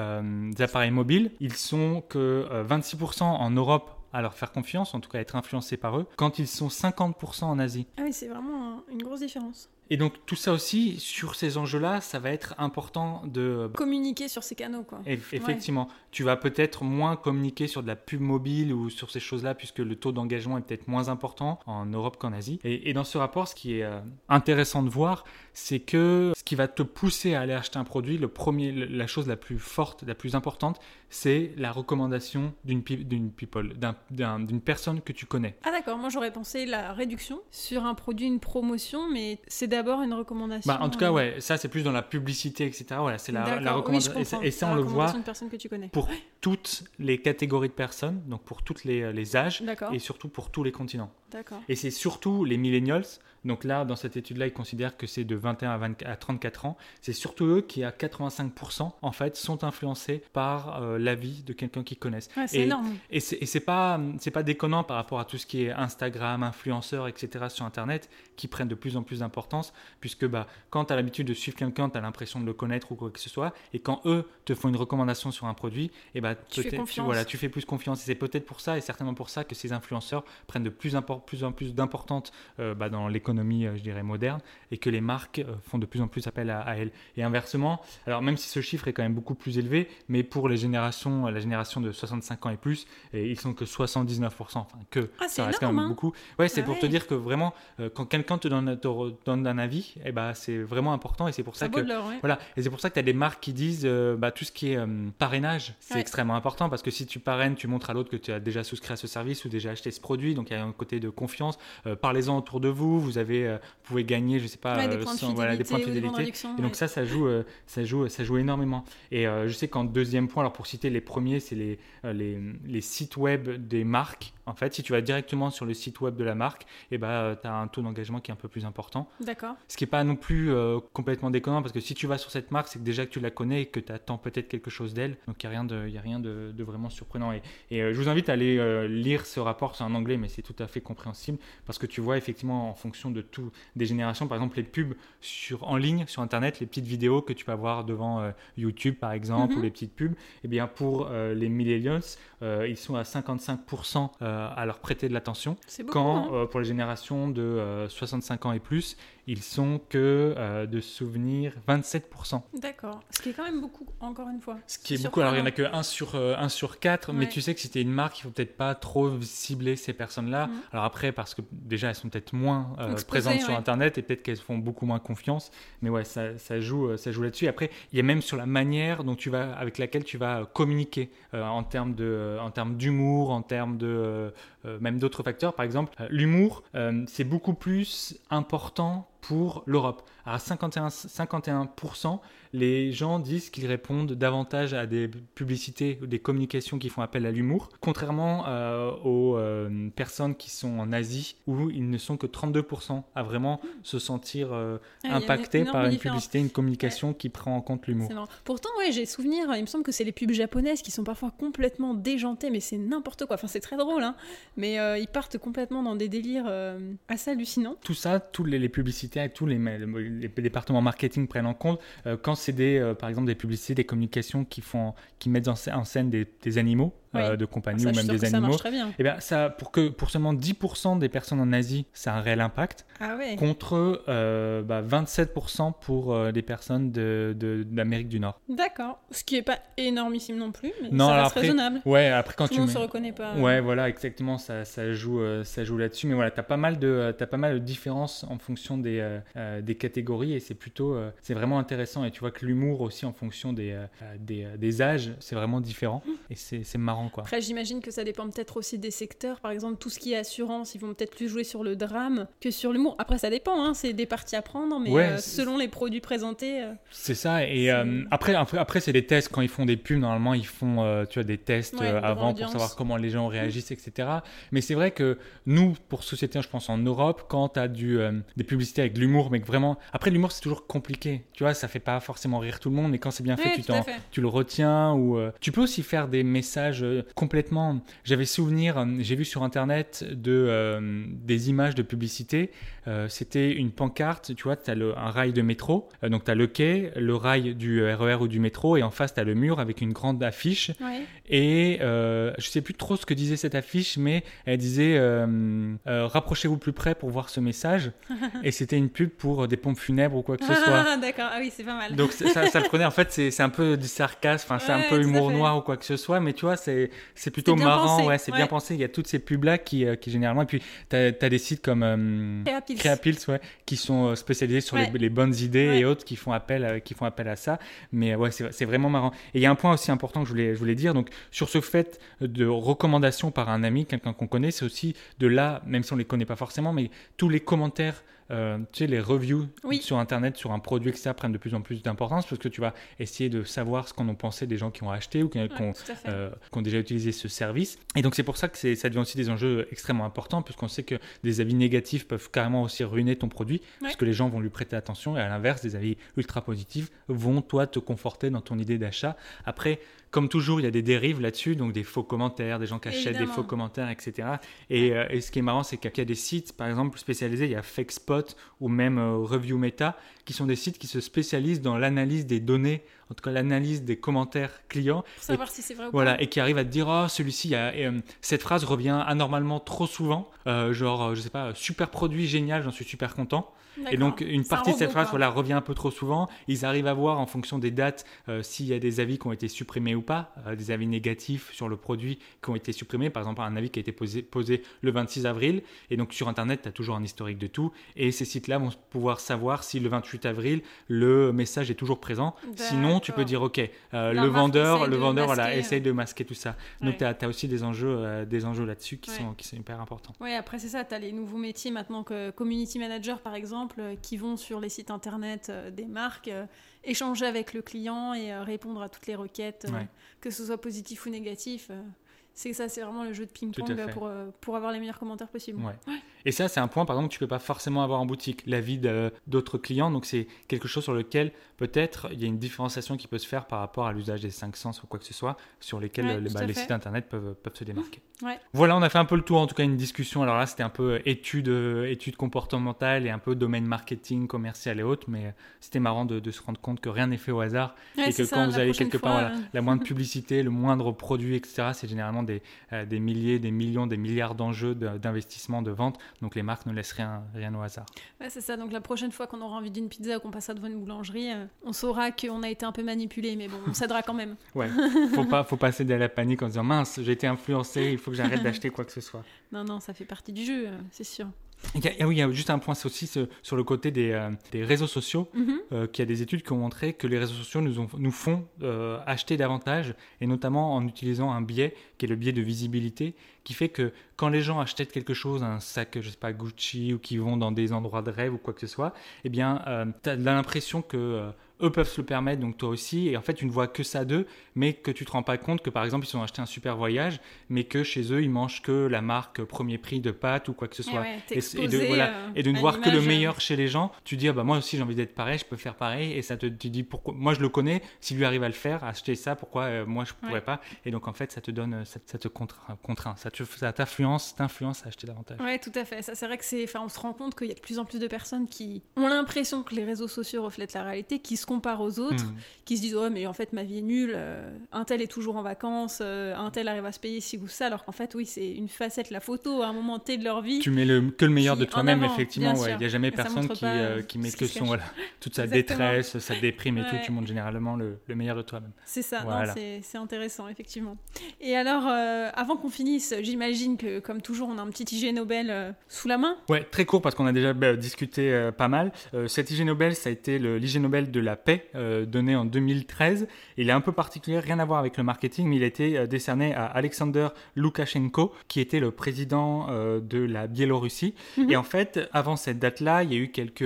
appareils mobiles, ils sont que 26% en Europe à leur faire confiance, en tout cas être influencés par eux, quand ils sont 50% en Asie. Ah oui, c'est vraiment une grosse différence. Et donc tout ça aussi, sur ces enjeux-là, ça va être important de... Communiquer sur ces canaux, quoi. effectivement. Tu vas peut-être moins communiquer sur de la pub mobile ou sur ces choses-là, puisque le taux d'engagement est peut-être moins important en Europe qu'en Asie. Et, dans ce rapport, ce qui est euh, intéressant de voir, c'est que ce qui va te pousser à aller acheter un produit, le premier, la chose la plus forte, la plus importante, c'est la recommandation d'une people, d'une personne que tu connais. Ah d'accord, moi j'aurais pensé la réduction sur un produit, une promotion, mais c'est d'abord une recommandation. Bah, en tout cas, euh, ouais, ça c'est plus dans la publicité, etc. Voilà, c'est la, la, recommandation. et, ça, on le voit que tu pour toutes les catégories de personnes, donc pour tous les, les âges, et surtout pour tous les continents. Et c'est surtout les millennials donc là, dans cette étude-là, ils considèrent que c'est de 21 à, 20, à 34 ans. C'est surtout eux qui, à 85%, en fait, sont influencés par euh, l'avis de quelqu'un qu'ils connaissent. c'est énorme. Et c'est pas, pas déconnant par rapport à tout ce qui est Instagram, influenceurs, etc. sur Internet, qui prennent de plus en plus d'importance, puisque bah, quand tu as l'habitude de suivre quelqu'un, tu as l'impression de le connaître ou quoi que ce soit, et quand eux te font une recommandation sur un produit, et eh bah, tu, fais tu, voilà, tu fais plus confiance. Et c'est peut-être pour ça, et certainement pour ça, que ces influenceurs prennent de plus, plus en plus d'importance euh, bah, dans l'économie euh, je dirais, moderne, et que les marques euh, font de plus en plus appel à, elles. Et inversement, alors même si ce chiffre est quand même beaucoup plus élevé, mais pour les générations, la génération de 65 ans et plus, et ils sont que 79%, enfin que ah, ça reste quand même hein. beaucoup. Ouais, c'est pour te dire que vraiment, euh, quand quelqu'un te donne, donne un avis, et eh ben, c'est vraiment important, et c'est pour ça, que voilà, et c'est pour ça que tu as des marques qui disent, bah, tout ce qui est parrainage, c'est extrêmement important parce que si tu parraines, tu montres à l'autre que tu as déjà souscrit à ce service ou déjà acheté ce produit, donc il y a un côté de confiance. parlez-en autour de vous, vous avez euh, vous pouvez gagner, je sais pas, des, points de voilà, des points de fidélité. et donc ça, ça joue, euh, ça joue, ça joue énormément. Et je sais qu'en deuxième point, alors pour citer les premiers, c'est les, les, les, sites web des marques. En fait, si tu vas directement sur le site web de la marque, eh ben, tu as un taux d'engagement qui est un peu plus important. D'accord. Ce qui n'est pas non plus complètement déconnant parce que si tu vas sur cette marque, c'est que déjà que tu la connais et que tu attends peut-être quelque chose d'elle. Donc il n'y a rien, de, y a rien de, de, vraiment surprenant. Et, et je vous invite à aller lire ce rapport, c'est en anglais, mais c'est tout à fait compréhensible parce que tu vois effectivement en fonction de tout, des générations, par exemple les pubs sur, en ligne sur Internet, les petites vidéos que tu peux avoir devant euh, YouTube par exemple, ou mhm. les petites pubs, eh bien pour euh, les millennials, euh, ils sont à 55% à leur prêter de l'attention. Quand hein. pour les générations de 65 ans et plus, ils sont que euh, de souvenirs 27%. D'accord. Ce qui est quand même beaucoup, encore une fois. Ce qui est, beaucoup. Alors, il n'y en a que 1 sur, 1 euh, sur 4, mais tu sais que si tu es une marque, il faut peut-être pas trop cibler ces personnes-là. Mhm. Alors, après, parce que déjà, elles sont peut-être moins euh, présentes sur Internet et peut-être qu'elles font beaucoup moins confiance. Mais ouais, ça, ça joue, ça joue là-dessus. Après, il y a même sur la manière dont tu vas, avec laquelle tu vas communiquer en termes de, en termes d'humour, en termes de, même d'autres facteurs. Par exemple, l'humour, c'est beaucoup plus important pour l'Europe. À 51, 51%, les gens disent qu'ils répondent davantage à des publicités ou des communications qui font appel à l'humour, contrairement euh, aux euh, personnes qui sont en Asie où ils ne sont que 32% à vraiment se sentir euh, Ah, une impactés par une différence. publicité, une communication qui prend en compte l'humour. Pourtant, ouais, j'ai souvenir, il me semble que c'est les pubs japonaises qui sont parfois complètement déjantées, mais c'est n'importe quoi. Enfin, c'est très drôle, hein. Mais euh, ils partent complètement dans des délires euh, assez hallucinants. tout ça, tous les, les publicités et tous les, les départements marketing prennent en compte euh, quand c'est des, par exemple, des publicités, des communications qui font, qui mettent en, scè- en scène des, des animaux Oui. de compagnie Ça, ou même des animaux. marche très bien. Et bien, ça, pour que pour seulement 10% des personnes en Asie, ça a un réel impact, Ah ouais. contre euh, bah, 27% pour euh, des personnes de- de- d'Amérique du Nord. D'accord. Ce qui est pas énormissime non plus, mais Non, ça alors reste après, raisonnable. Ouais, après quand Tout tu le monde mets- se reconnaît pas. euh. Ouais, voilà, exactement, ça, ça joue, euh, ça joue là-dessus. Mais voilà, t'as pas mal de, euh, t'as pas mal de différences en fonction des, euh, euh, des catégories et c'est plutôt, euh, c'est vraiment intéressant. Et tu vois que l'humour aussi en fonction des, euh, euh, des, euh, des âges, c'est vraiment différent et c'est c'est quoi. Après, j'imagine que ça dépend peut-être aussi des secteurs. Par exemple, tout ce qui est assurance, ils vont peut-être plus jouer sur le drame que sur l'humour. Après, ça dépend, hein, c'est des parties à prendre, mais Ouais, euh, selon les produits présentés. euh, C'est ça. Et euh, après, après, après, c'est des tests. Quand ils font des pubs, normalement, ils font, tu vois, des tests Ouais, avant pour savoir comment les gens réagissent, etc. Mais c'est vrai que nous, pour société, je pense en Europe, quand tu as du, des publicités avec de l'humour, mais que vraiment, après l'humour, c'est toujours compliqué. Tu vois, ça fait pas forcément rire tout le monde, mais quand c'est bien fait, Ouais, tu fait. tu le retiens ou tu peux aussi faire des messages complètement. J'avais souvenir, j'ai vu sur internet de euh, des images de publicité. Euh, C'était une pancarte, tu vois, tu as un rail de métro, euh, donc tu as le quai, le rail du RER ou du métro, et en face tu as le mur avec une grande affiche. Ouais. Et je sais plus trop ce que disait cette affiche, mais elle disait rapprochez-vous plus près pour voir ce message. et c'était une pub pour des pompes funèbres ou quoi que ce soit. D'accord, ah oui, c'est pas mal. Donc ça, ça, le prenait, en fait, c'est un peu du sarcasme, enfin, c'est un peu humour noir ou quoi que ce soit, mais tu vois, c'est c'est plutôt marrant, pensé, ouais, c'est bien pensé. Il y a toutes ces pubs-là qui, euh, qui généralement, et puis tu as, des sites comme euh, Créapils. Créapils, ouais, qui sont euh, spécialisés sur Ouais. les, les bonnes idées et autres qui font appel, à- qui font appel à ça. Mais ouais, c'est c'est vraiment marrant. Et il y a un point aussi important que je voulais, je voulais dire, donc sur ce fait de recommandation par un ami, quelqu'un qu'on connaît, c'est aussi de là, même si on les connaît pas forcément, mais tous les commentaires. Euh, tu sais, les reviews Oui. sur Internet sur un produit, etc., prennent de plus en plus d'importance parce que tu vas essayer de savoir ce qu'en ont pensé des gens qui ont acheté ou qui, Ouais, ont, euh, qui ont déjà utilisé ce service. Et donc c'est pour ça que ça devient aussi des enjeux extrêmement importants, puisqu'on sait que des avis négatifs peuvent carrément aussi ruiner ton produit, parce que les gens vont lui prêter attention, et à l'inverse, des avis ultra positifs vont, toi, te conforter dans ton idée d'achat. Après, comme toujours, il y a des dérives là-dessus, donc des faux commentaires, des gens qui achètent des faux commentaires, etc. Et, euh, et ce qui est marrant, c'est qu'il y a des sites, par exemple, spécialisés, il y a FakeSpot ou même euh, Review Meta, qui sont des sites qui se spécialisent dans l'analyse des données, en tout cas l'analyse des commentaires clients, Pour savoir si c'est vrai ou voilà, pas. et qui arrive à te dire, oh, celui-ci, et, euh, cette phrase revient anormalement trop souvent, euh, genre, euh, je sais pas, super produit, génial, j'en suis super content. Et donc, une un partie de cette phrase voilà, revient un peu trop souvent. Ils arrivent à voir en fonction des dates euh, s'il y a des avis qui ont été supprimés ou pas, des avis négatifs sur le produit qui ont été supprimés. Par exemple, un avis qui a été posé, posé le 26 avril. Et donc, sur Internet, tu as toujours un historique de tout. Et ces sites-là vont pouvoir savoir si le 28 avril, le message est toujours présent. Sinon, tu peux dire, OK, euh, le vendeur, essaye le de vendeur voilà, masquer, essaye de masquer tout ça. Donc, tu as, aussi des enjeux, euh, des enjeux là-dessus qui, Ouais. sont, qui sont hyper importants. Ouais, après c'est ça, tu as les nouveaux métiers maintenant que community manager par exemple, euh, qui vont sur les sites internet des marques, échanger avec le client et répondre à toutes les requêtes, que ce soit positif ou négatif. Euh, c'est ça, c'est vraiment le jeu de ping-pong euh, pour, euh, pour avoir les meilleurs commentaires possibles. Ouais. Et ça, c'est un point, par exemple, que tu peux pas forcément avoir en boutique, l'avis d'autres clients. Donc, c'est quelque chose sur lequel, peut-être, il y a une différenciation qui peut se faire par rapport à l'usage des cinq sens ou quoi que ce soit, sur lesquels Ouais, euh, les, tout bah, les sites internet peuvent, peuvent se démarquer. Voilà, on a fait un peu le tour, en tout cas, une discussion. Alors là, c'était un peu étude, euh, étude comportementale et un peu domaine marketing, commercial et autres, mais euh, c'était marrant de, de se rendre compte que rien n'est fait au hasard et que ça, quand vous allez quelque fois, part, voilà, euh, la moindre publicité, le moindre produit, etc., c'est généralement des, euh, des milliers, des millions, des milliards d'enjeux de- d'investissement, de vente. Donc les marques ne laissent rien, rien au hasard. Ouais, c'est ça. Donc la prochaine fois qu'on aura envie d'une pizza ou qu'on passera devant une boulangerie, euh, on saura qu'on a été un peu manipulé, mais bon, on s'aidera quand même. Ouais, faut pas, faut pas céder à la panique en disant mince, j'ai été influencé, il faut que j'arrête d'acheter quoi que ce soit. Non, non, ça fait partie du jeu, euh, c'est sûr. Oui, il y a juste un point, aussi sur le côté des, euh, des réseaux sociaux, euh, qu'il y a des études qui ont montré que les réseaux sociaux nous, ont- nous font euh, acheter davantage, et notamment en utilisant un biais qui est le biais de visibilité, qui fait que quand les gens achètent quelque chose, un sac, je sais pas, Gucci, ou qui vont dans des endroits de rêve ou quoi que ce soit, eh bien, tu as l'impression que eux peuvent se le permettre, donc toi aussi, et en fait, tu ne vois que ça d'eux, mais que tu te rends pas compte que, par exemple, ils ont acheté un super voyage, mais que chez eux, ils mangent que la marque premier prix de pâtes ou quoi que ce Eh soit. ouais, Et, et de, voilà, euh, et de ne voir que le euh, meilleur chez les gens, tu dis ah bah moi aussi j'ai envie d'être pareil, je peux faire pareil et ça te tu dis pourquoi moi je le connais, si lui arrive à le faire, à acheter ça, pourquoi euh, moi je pourrais Ouais. pas? Et donc en fait ça te donne euh, ça, ça te contraint, contraint, ça te ça t'influence, t'influence à acheter davantage. Ouais, tout à fait. Ça, c'est vrai que c'est. Enfin, on se rend compte qu'il y a de plus en plus de personnes qui ont l'impression que les réseaux sociaux reflètent la réalité, qui se comparent aux autres, Hmm. qui se disent oh mais en fait ma vie est nulle, euh, un tel est toujours en vacances, euh, un tel arrive à se payer ci ou ça, alors qu'en fait oui c'est une facette, la photo à un moment T de leur vie. Tu mets le, que le meilleur de toi-même, effectivement. ouais. Il n'y a jamais ça personne qui, euh, qui met que se son, voilà, toute sa Exactement. détresse, sa déprime et tout. Tu montres généralement le, le meilleur de toi-même. C'est ça, Voilà. c'est intéressant, effectivement. Et alors, avant qu'on finisse, j'imagine que, comme toujours, on a un petit IG Nobel sous la main. Ouais, très court parce qu'on a déjà bah, discuté pas mal. Cet IG Nobel, ça a été l'IG Nobel de la paix euh, donné en 2013. Il est un peu particulier, rien à voir avec le marketing, mais il a été euh, décerné à Alexander Loukachenko, qui était le président euh, de la Biélorussie. Mhm. Et en fait, avant cette date-là, il y a eu quelques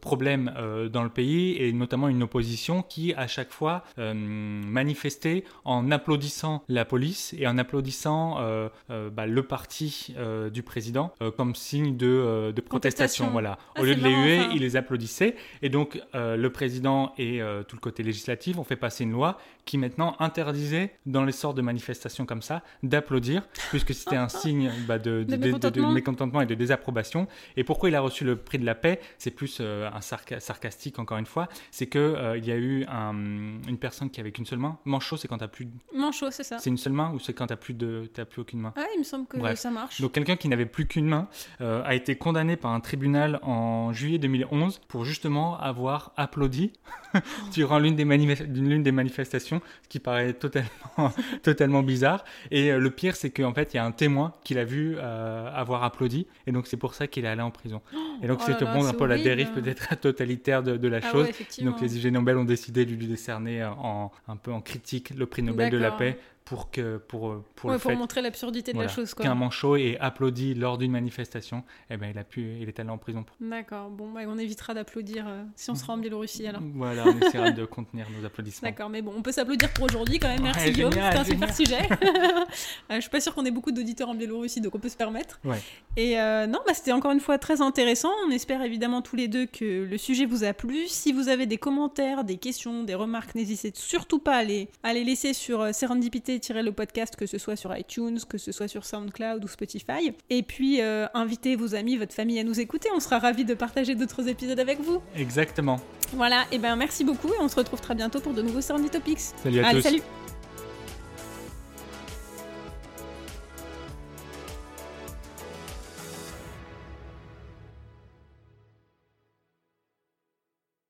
problèmes euh, dans le pays et notamment une opposition qui, à chaque fois, euh, manifestait en applaudissant la police et en applaudissant euh, euh, bah, le parti euh, du président euh, comme signe de, euh, de protestation. Voilà. Ah, Au lieu de les huer, ça. ils les applaudissaient. Et donc, euh, le président et euh, tout le côté législatif ont fait passer une loi qui maintenant interdisait, dans les sortes de manifestations comme ça, d'applaudir, puisque c'était un signe bah, de, De mécontentement et de désapprobation. Et pourquoi il a reçu le prix de la paix? C'est plus euh, un sarca- sarcastique, encore une fois. C'est que euh, il y a eu un- une personne qui avait qu'une seule main. Manchot, c'est quand t'as plus. Manchot, c'est ça. C'est une seule main ou c'est quand t'as plus de, t'as plus aucune main? Ah, il me semble que Bref. ça marche. donc quelqu'un qui n'avait plus qu'une main euh, a été condamné par un tribunal en juillet 2011 pour justement avoir applaudi durant l'une des, manif- des manifestations, ce qui paraît totalement, totalement bizarre. Et le pire, c'est qu'en fait, il y a un témoin qui l'a vu euh, avoir applaudi, et donc c'est pour ça qu'il est allé en prison. Et donc Oh c'est montre un peu la horrible. Dérive peut-être totalitaire de, de la Ah chose. ouais, donc les IG Nobel ont décidé de lui décerner euh, en, un peu en critique le prix Nobel de la paix pour, que, pour, euh, pour Ouais, le pour fait montrer l'absurdité de la chose, qu'un manchot ait applaudi lors d'une manifestation, eh ben, il, a pu, il est allé en prison. Pour... D'accord, bon, bah, on évitera d'applaudir euh, si on sera en Biélorussie alors. Voilà, on essaiera de contenir nos applaudissements. D'accord, mais bon, on peut s'applaudir pour aujourd'hui quand même. Merci Ouais, Guillaume, c'était un super sujet. Euh, je suis pas sûre qu'on ait beaucoup d'auditeurs en Biélorussie, donc on peut se permettre. Ouais. Et euh, non, bah, c'était encore une fois très intéressant. On espère évidemment tous les deux que le sujet vous a plu. Si vous avez des commentaires, des questions, des remarques, n'hésitez surtout pas à les, à les laisser sur euh, Serendipité-le podcast, que ce soit sur iTunes, que ce soit sur SoundCloud ou Spotify. Et puis, euh, invitez vos amis, votre famille à nous écouter. On sera ravis de partager d'autres épisodes avec vous. Exactement. Voilà, et ben merci beaucoup et on se retrouve très bientôt pour de nouveaux Serenditopics. Salut à Allez, tous. salut